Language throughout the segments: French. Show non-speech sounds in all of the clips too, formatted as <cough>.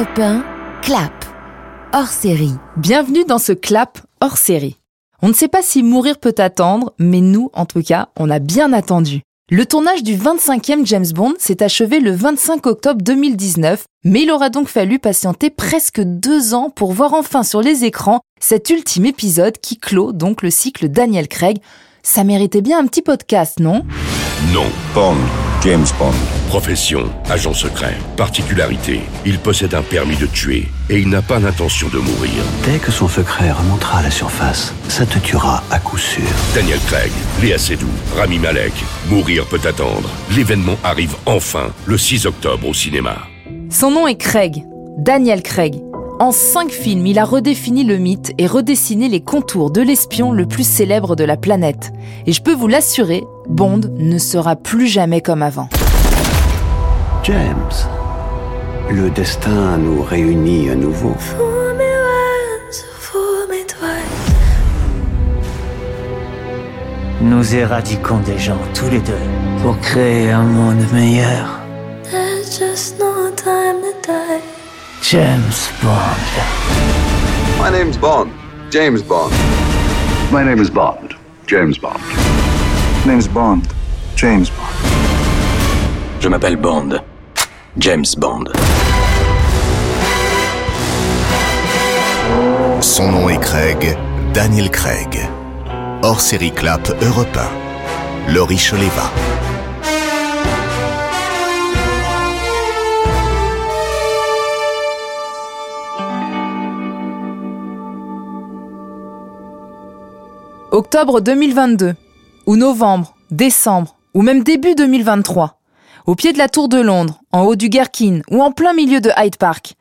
Europe 1, clap, hors série. Bienvenue dans ce clap hors série. On ne sait pas si mourir peut attendre, mais nous, en tout cas, on a bien attendu. Le tournage du 25e James Bond s'est achevé le 25 octobre 2019, mais il aura donc fallu patienter presque deux ans pour voir enfin sur les écrans cet ultime épisode qui clôt donc le cycle Daniel Craig. Ça méritait bien un petit podcast, non? Non. Bond, James Bond. Profession, agent secret. Particularité, il possède un permis de tuer et il n'a pas l'intention de mourir. Dès que son secret remontera à la surface, ça te tuera à coup sûr. Daniel Craig, Léa Seydoux, Rami Malek. Mourir peut attendre. L'événement arrive enfin le 6 octobre au cinéma. Son nom est Craig, Daniel Craig. En cinq films, il a redéfini le mythe et redessiné les contours de l'espion le plus célèbre de la planète. Et je peux vous l'assurer, Bond ne sera plus jamais comme avant. James, le destin nous réunit à nouveau. Nous éradiquons des gens tous les deux pour créer un monde meilleur. There's just no time to die. James Bond. My name's Bond. James Bond. My name is Bond. James Bond. Name's Bond. James Bond. Je m'appelle Bond. James Bond. Son nom est Craig, Daniel Craig. Hors série Clap Europe 1. Laurie Choleva. Octobre 2022, ou novembre, décembre, ou même début 2023. Au pied de la Tour de Londres, en haut du Gherkin ou en plein milieu de Hyde Park.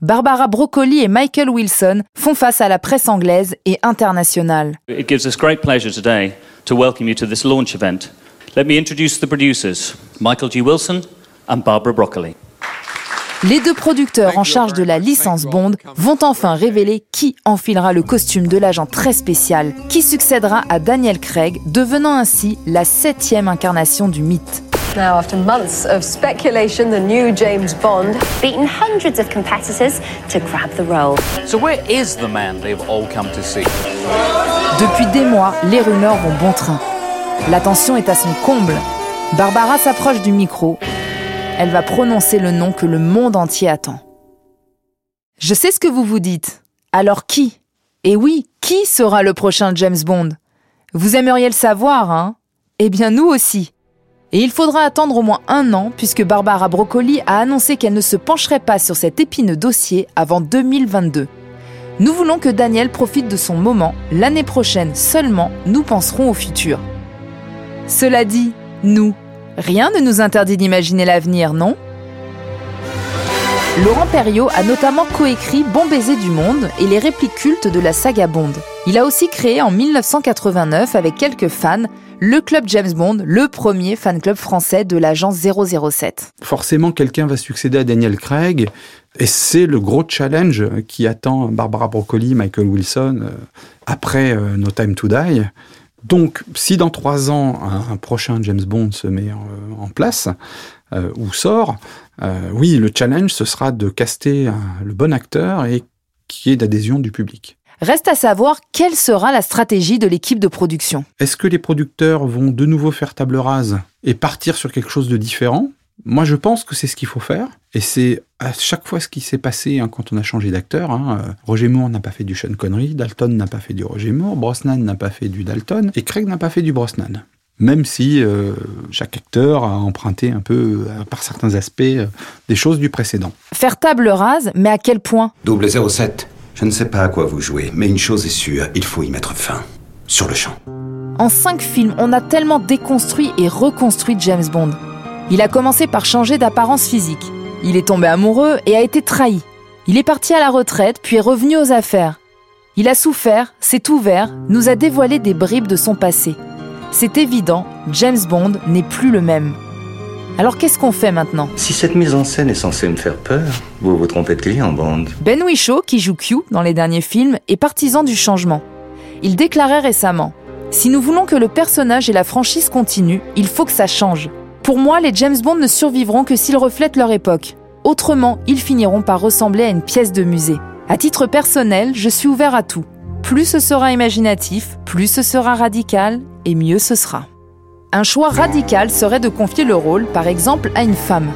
Barbara Broccoli et Michael Wilson font face à la presse anglaise et internationale. It gives us great pleasure today to welcome you to this launch event. Let me introduce the producers, Michael G. Wilson and Barbara Broccoli. Les deux producteurs en charge de la licence Bond vont enfin révéler qui enfilera le costume de l'agent très spécial, qui succédera à Daniel Craig, devenant ainsi la septième incarnation du mythe. Now, after months of speculation, the new James Bond beaten hundreds of competitors to grab the role. So where is the man they've all come to see? Depuis des mois, les rumeurs vont bon train. L'attention est à son comble. Barbara s'approche du micro. Elle va prononcer le nom que le monde entier attend. Je sais ce que vous vous dites. Alors qui? Et oui, qui sera le prochain James Bond? Vous aimeriez le savoir, hein? Eh bien nous aussi. Et il faudra attendre au moins un an puisque Barbara Broccoli a annoncé qu'elle ne se pencherait pas sur cet épineux dossier avant 2022. Nous voulons que Daniel profite de son moment. L'année prochaine seulement, nous penserons au futur. Cela dit, nous, rien ne nous interdit d'imaginer l'avenir, non? Laurent Perriot a notamment coécrit Bon baiser du monde et les répliques cultes de la saga Bond. Il a aussi créé en 1989 avec quelques fans le club James Bond, le premier fan club français de l'agence 007. Forcément, quelqu'un va succéder à Daniel Craig, et c'est le gros challenge qui attend Barbara Broccoli, Michael Wilson, euh, après euh, No Time to Die. Donc, si dans trois ans, un, un prochain James Bond se met en, en place, euh, ou sort, euh, oui, le challenge, ce sera de caster le bon acteur et qui est d'adhésion du public. Reste à savoir quelle sera la stratégie de l'équipe de production. Est-ce que les producteurs vont de nouveau faire table rase et partir sur quelque chose de différent? Moi, je pense que c'est ce qu'il faut faire. Et c'est à chaque fois ce qui s'est passé hein, quand on a changé d'acteur. Hein. Roger Moore n'a pas fait du Sean Connery, Dalton n'a pas fait du Roger Moore, Brosnan n'a pas fait du Dalton, et Craig n'a pas fait du Brosnan. Même si euh, chaque acteur a emprunté un peu, euh, par certains aspects, euh, des choses du précédent. Faire table rase, mais à quel point? Double 07. Je ne sais pas à quoi vous jouez, mais une chose est sûre, il faut y mettre fin. Sur le champ. En cinq films, on a tellement déconstruit et reconstruit James Bond. Il a commencé par changer d'apparence physique. Il est tombé amoureux et a été trahi. Il est parti à la retraite, puis est revenu aux affaires. Il a souffert, s'est ouvert, nous a dévoilé des bribes de son passé. C'est évident, James Bond n'est plus le même. Alors qu'est-ce qu'on fait maintenant? Si cette mise en scène est censée me faire peur, vous vous trompez de client, Bond. Ben Whishaw, qui joue Q dans les derniers films, est partisan du changement. Il déclarait récemment Si nous voulons que le personnage et la franchise continuent, il faut que ça change. Pour moi, les James Bond ne survivront que s'ils reflètent leur époque. Autrement, ils finiront par ressembler à une pièce de musée. À titre personnel, je suis ouvert à tout. Plus ce sera imaginatif, plus ce sera radical, et mieux ce sera. Un choix radical serait de confier le rôle, par exemple, à une femme.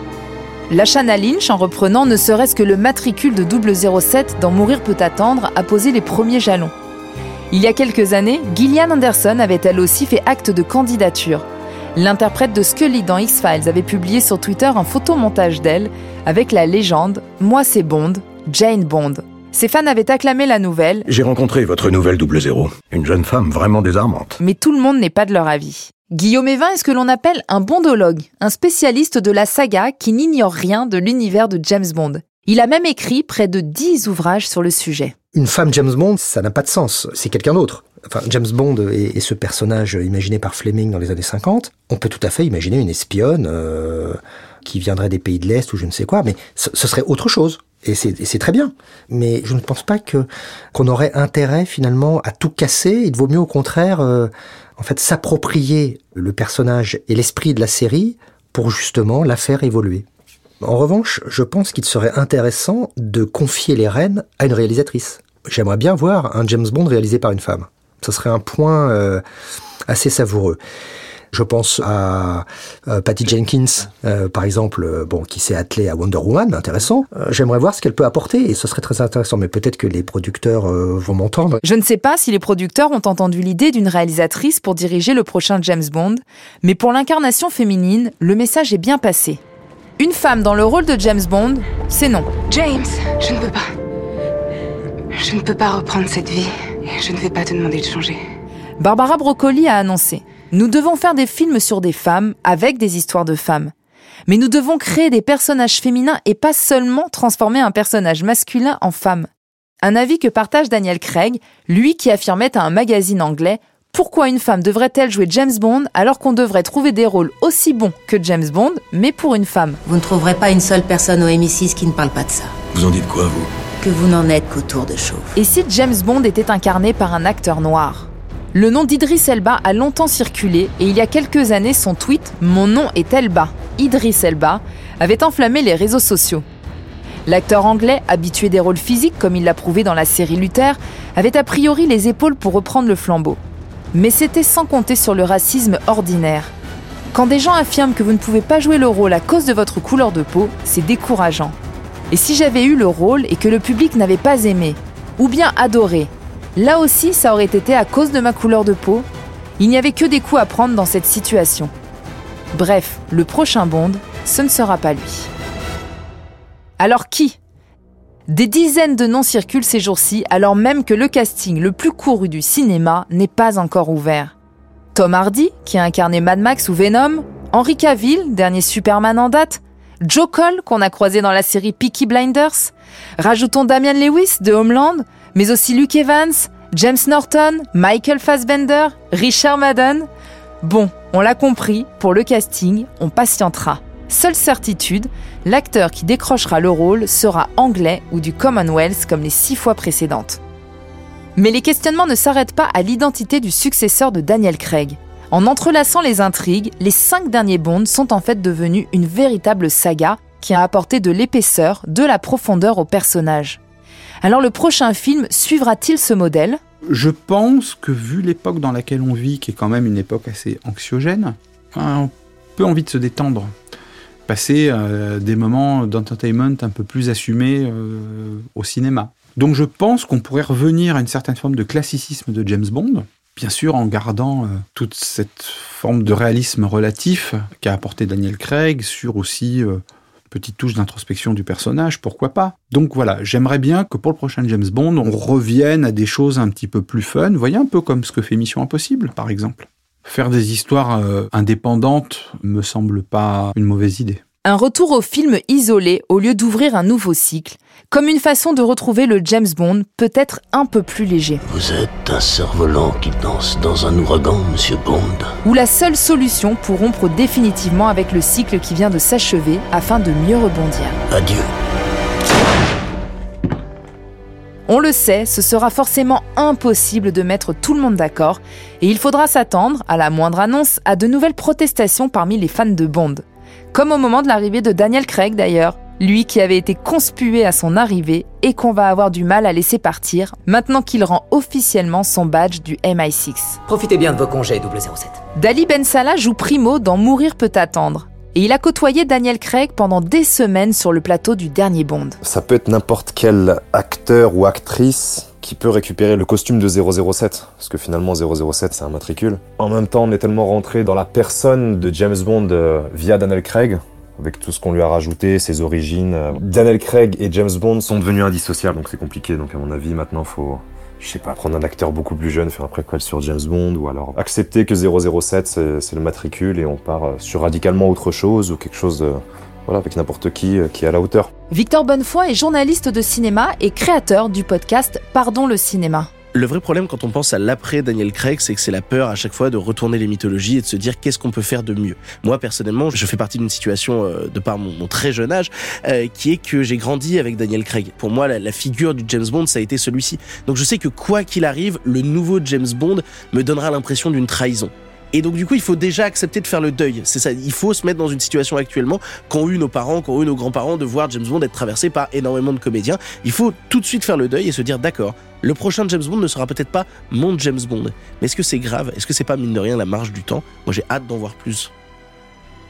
Lashana Lynch, en reprenant ne serait-ce que le matricule de 007 dans Mourir peut attendre, a posé les premiers jalons. Il y a quelques années, Gillian Anderson avait elle aussi fait acte de candidature. L'interprète de Scully dans X-Files avait publié sur Twitter un photomontage d'elle avec la légende Moi c'est Bond, Jane Bond. Ses fans avaient acclamé la nouvelle. J'ai rencontré votre nouvelle double zéro. Une jeune femme vraiment désarmante. Mais tout le monde n'est pas de leur avis. Guillaume Evin est ce que l'on appelle un bondologue, un spécialiste de la saga qui n'ignore rien de l'univers de James Bond. Il a même écrit près de 10 ouvrages sur le sujet. Une femme James Bond, ça n'a pas de sens. C'est quelqu'un d'autre. James Bond est, ce personnage imaginé par Fleming dans les années 50. On peut tout à fait imaginer une espionne euh, qui viendrait des pays de l'Est ou je ne sais quoi, mais ce, serait autre chose. Et c'est très bien. Mais je ne pense pas qu'on aurait intérêt finalement à tout casser. Il vaut mieux au contraire, euh, en fait, s'approprier le personnage et l'esprit de la série pour justement la faire évoluer. En revanche, je pense qu'il serait intéressant de confier les rênes à une réalisatrice. J'aimerais bien voir un James Bond réalisé par une femme. Ce serait un point euh, assez savoureux. Je pense à euh, Patty Jenkins, euh, par exemple, euh, bon, qui s'est attelée à Wonder Woman, intéressant. J'aimerais voir ce qu'elle peut apporter et ce serait très intéressant. Mais peut-être que les producteurs vont m'entendre. Je ne sais pas si les producteurs ont entendu l'idée d'une réalisatrice pour diriger le prochain James Bond, mais pour l'incarnation féminine, le message est bien passé. Une femme dans le rôle de James Bond, c'est non. James, je ne peux pas. Je ne peux pas reprendre cette vie je ne vais pas te demander de changer. Barbara Broccoli a annoncé nous devons faire des films sur des femmes avec des histoires de femmes. Mais nous devons créer des personnages féminins et pas seulement transformer un personnage masculin en femme. Un avis que partage Daniel Craig, lui qui affirmait à un magazine anglais pourquoi une femme devrait-elle jouer James Bond alors qu'on devrait trouver des rôles aussi bons que James Bond, mais pour une femme? Vous ne trouverez pas une seule personne au MI6 qui ne parle pas de ça. Vous en dites quoi, vous? Que vous n'en êtes qu'au tour de chauffe. Et si James Bond était incarné par un acteur noir? Le nom d'Idris Elba a longtemps circulé et il y a quelques années, son tweet Mon nom est Elba, Idris Elba, avait enflammé les réseaux sociaux. L'acteur anglais, habitué des rôles physiques comme il l'a prouvé dans la série Luther, avait a priori les épaules pour reprendre le flambeau. Mais c'était sans compter sur le racisme ordinaire. Quand des gens affirment que vous ne pouvez pas jouer le rôle à cause de votre couleur de peau, c'est décourageant. Et si j'avais eu le rôle et que le public n'avait pas aimé, ou bien adoré, Là aussi, ça aurait été à cause de ma couleur de peau. Il n'y avait que des coups à prendre dans cette situation. Bref, le prochain Bond, ce ne sera pas lui. Alors qui? Des dizaines de noms circulent ces jours-ci, alors même que le casting le plus couru du cinéma n'est pas encore ouvert. Tom Hardy, qui a incarné Mad Max ou Venom, Henry Cavill, dernier Superman en date, Joe Cole, qu'on a croisé dans la série Peaky Blinders, rajoutons Damian Lewis de Homeland, mais aussi Luke Evans, James Norton, Michael Fassbender, Richard Madden. Bon, on l'a compris, pour le casting, on patientera. Seule certitude, l'acteur qui décrochera le rôle sera anglais ou du Commonwealth comme les six fois précédentes. Mais les questionnements ne s'arrêtent pas à l'identité du successeur de Daniel Craig. En entrelaçant les intrigues, les cinq derniers Bonds sont en fait devenus une véritable saga qui a apporté de l'épaisseur, de la profondeur au personnage. Alors le prochain film suivra-t-il ce modèle? Je pense que vu l'époque dans laquelle on vit, qui est quand même une époque assez anxiogène, on a un peu envie de se détendre. Passer euh, des moments d'entertainment un peu plus assumés euh, au cinéma. Donc je pense qu'on pourrait revenir à une certaine forme de classicisme de James Bond, bien sûr en gardant euh, toute cette forme de réalisme relatif qu'a apporté Daniel Craig sur aussi petite touche d'introspection du personnage, pourquoi pas. Donc voilà, j'aimerais bien que pour le prochain James Bond, on revienne à des choses un petit peu plus fun, voyez un peu comme ce que fait Mission Impossible, par exemple. Faire des histoires euh, indépendantes me semble pas une mauvaise idée. Un retour au film isolé au lieu d'ouvrir un nouveau cycle, comme une façon de retrouver le James Bond peut-être un peu plus léger. Vous êtes un cerf-volant qui danse dans un ouragan, monsieur Bond. Ou la seule solution pour rompre définitivement avec le cycle qui vient de s'achever afin de mieux rebondir. Adieu. On le sait, ce sera forcément impossible de mettre tout le monde d'accord, et il faudra s'attendre, à la moindre annonce, à de nouvelles protestations parmi les fans de Bond. Comme au moment de l'arrivée de Daniel Craig d'ailleurs. lui qui avait été conspué à son arrivée et qu'on va avoir du mal à laisser partir maintenant qu'il rend officiellement son badge du MI6. Profitez bien de vos congés 007. Dali Ben Salah joue Primo dans Mourir peut attendre. Et il a côtoyé Daniel Craig pendant des semaines sur le plateau du dernier Bond. Ça peut être n'importe quel acteur ou actrice qui peut récupérer le costume de 007, parce que finalement 007 c'est un matricule. En même temps, on est tellement rentré dans la personne de James Bond euh, via Daniel Craig, avec tout ce qu'on lui a rajouté, ses origines. Daniel Craig et James Bond sont devenus indissociables, donc c'est compliqué. Donc à mon avis, maintenant, faut, je sais pas, prendre un acteur beaucoup plus jeune, faire un préquel sur James Bond, ou alors accepter que 007 c'est le matricule et on part sur radicalement autre chose ou quelque chose de, voilà, avec n'importe qui euh, qui est à la hauteur. Victor Bonnefoy est journaliste de cinéma et créateur du podcast Pardon le cinéma. Le vrai problème quand on pense à l'après Daniel Craig, c'est que c'est la peur à chaque fois de retourner les mythologies et de se dire qu'est-ce qu'on peut faire de mieux. Moi personnellement, je fais partie d'une situation euh, de par mon, mon, très jeune âge euh, qui est que j'ai grandi avec Daniel Craig. Pour moi, la, la, figure du James Bond, ça a été celui-ci. Donc je sais que quoi qu'il arrive, le nouveau James Bond me donnera l'impression d'une trahison. Et donc du coup, il faut déjà accepter de faire le deuil. C'est ça. Il faut se mettre dans une situation actuellement qu'ont eu nos parents, qu'ont eu nos grands-parents, de voir James Bond être traversé par énormément de comédiens. Il faut tout de suite faire le deuil et se dire d'accord. Le prochain James Bond ne sera peut-être pas mon James Bond. Mais est-ce que c'est grave? Est-ce que c'est pas mine de rien la marge du temps? Moi, j'ai hâte d'en voir plus.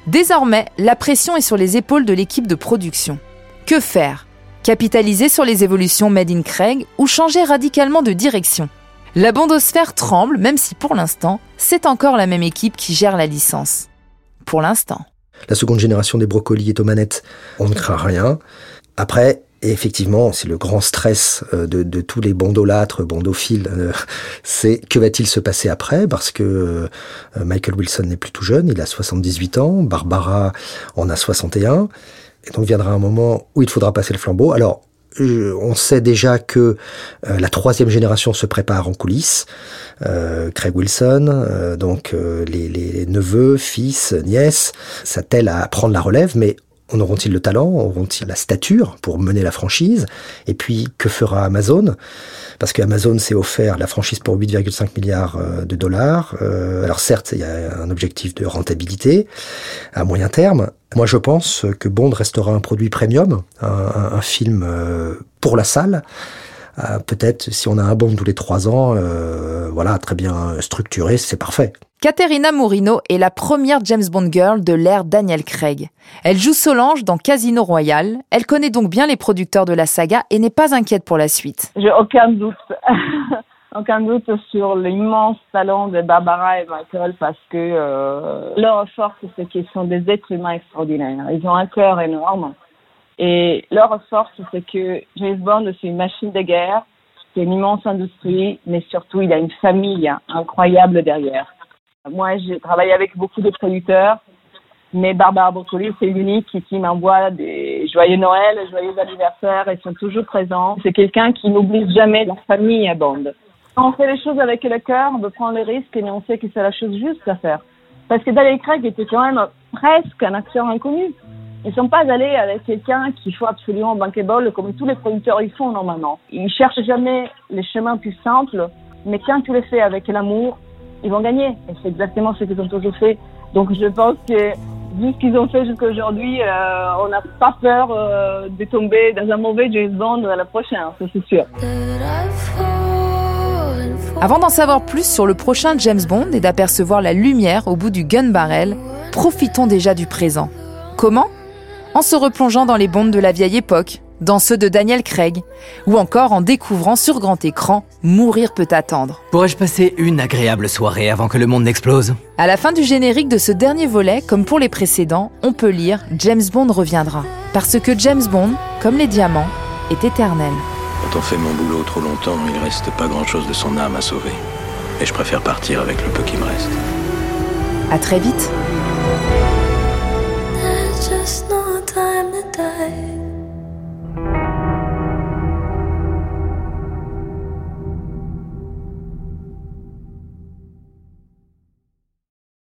Désormais, la pression est sur les épaules de l'équipe de production. Que faire? Capitaliser sur les évolutions Made in Craig ou changer radicalement de direction? La bondosphère tremble, même si pour l'instant, c'est encore la même équipe qui gère la licence. Pour l'instant. La seconde génération des brocolis est aux manettes. On ne craint rien. Après, effectivement, c'est le grand stress de, de tous les bondolâtres, bondophiles. <laughs> C'est que va-t-il se passer après? Parce que Michael Wilson n'est plus tout jeune, il a 78 ans, Barbara en a 61. Et donc viendra un moment où il faudra passer le flambeau. Alors, on sait déjà que euh, la troisième génération se prépare en coulisses. Euh, Craig Wilson, euh, donc les, les, neveux, fils, nièces, s'attellent à prendre la relève, mais en auront-ils le talent Auront-ils la stature pour mener la franchise? Et puis, que fera Amazon? Parce qu'Amazon s'est offert la franchise pour 8,5 milliards de dollars. alors certes, il y a un objectif de rentabilité à moyen terme. Moi, je pense que Bond restera un produit premium, un, film pour la salle. Euh, Peut-être si on a un Bond tous les trois ans, euh, voilà, très bien structuré, c'est parfait. Caterina Morino est la première James Bond girl de l'ère Daniel Craig. Elle joue Solange dans Casino Royale. Elle connaît donc bien les producteurs de la saga et n'est pas inquiète pour la suite. J'ai aucun doute. <laughs> aucun doute sur l'immense talent de Barbara et Michael parce que euh, leur force, c'est qu'ils sont des êtres humains extraordinaires. Ils ont un cœur énorme. Et leur force, c'est que James Bond, c'est une machine de guerre, c'est une immense industrie, mais surtout, il a une famille incroyable derrière. Moi, j'ai travaillé avec beaucoup de producteurs, mais Barbara Broccoli, c'est l'unique qui, m'envoie des joyeux Noël, joyeux anniversaires, ils sont toujours présents. C'est quelqu'un qui n'oublie jamais la famille à Bond. On fait les choses avec le cœur, on veut prendre les risques et on sait que c'est la chose juste à faire. Parce que Daniel Craig était quand même presque un acteur inconnu. Ils ne sont pas allés avec quelqu'un qu'il faut absolument bankable comme tous les producteurs ils font normalement. Ils cherchent jamais les chemins plus simples, mais quand tu les fais avec l'amour, ils vont gagner. Et c'est exactement ce qu'ils ont toujours fait. Donc je pense que vu ce qu'ils ont fait jusqu'à aujourd'hui, euh, on n'a pas peur euh, de tomber dans un mauvais James Bond à la prochaine, ça c'est sûr. Avant d'en savoir plus sur le prochain James Bond et d'apercevoir la lumière au bout du gun barrel, profitons déjà du présent. Comment? En se replongeant dans les bonds de la vieille époque, dans ceux de Daniel Craig, ou encore en découvrant sur grand écran Mourir peut attendre. Pourrais-je passer une agréable soirée avant que le monde n'explose? À la fin du générique de ce dernier volet, comme pour les précédents, on peut lire James Bond reviendra. Parce que James Bond, comme les diamants, est éternel. Quand on fait mon boulot trop longtemps, il reste pas grand-chose de son âme à sauver. Et je préfère partir avec le peu qui me reste. À très vite.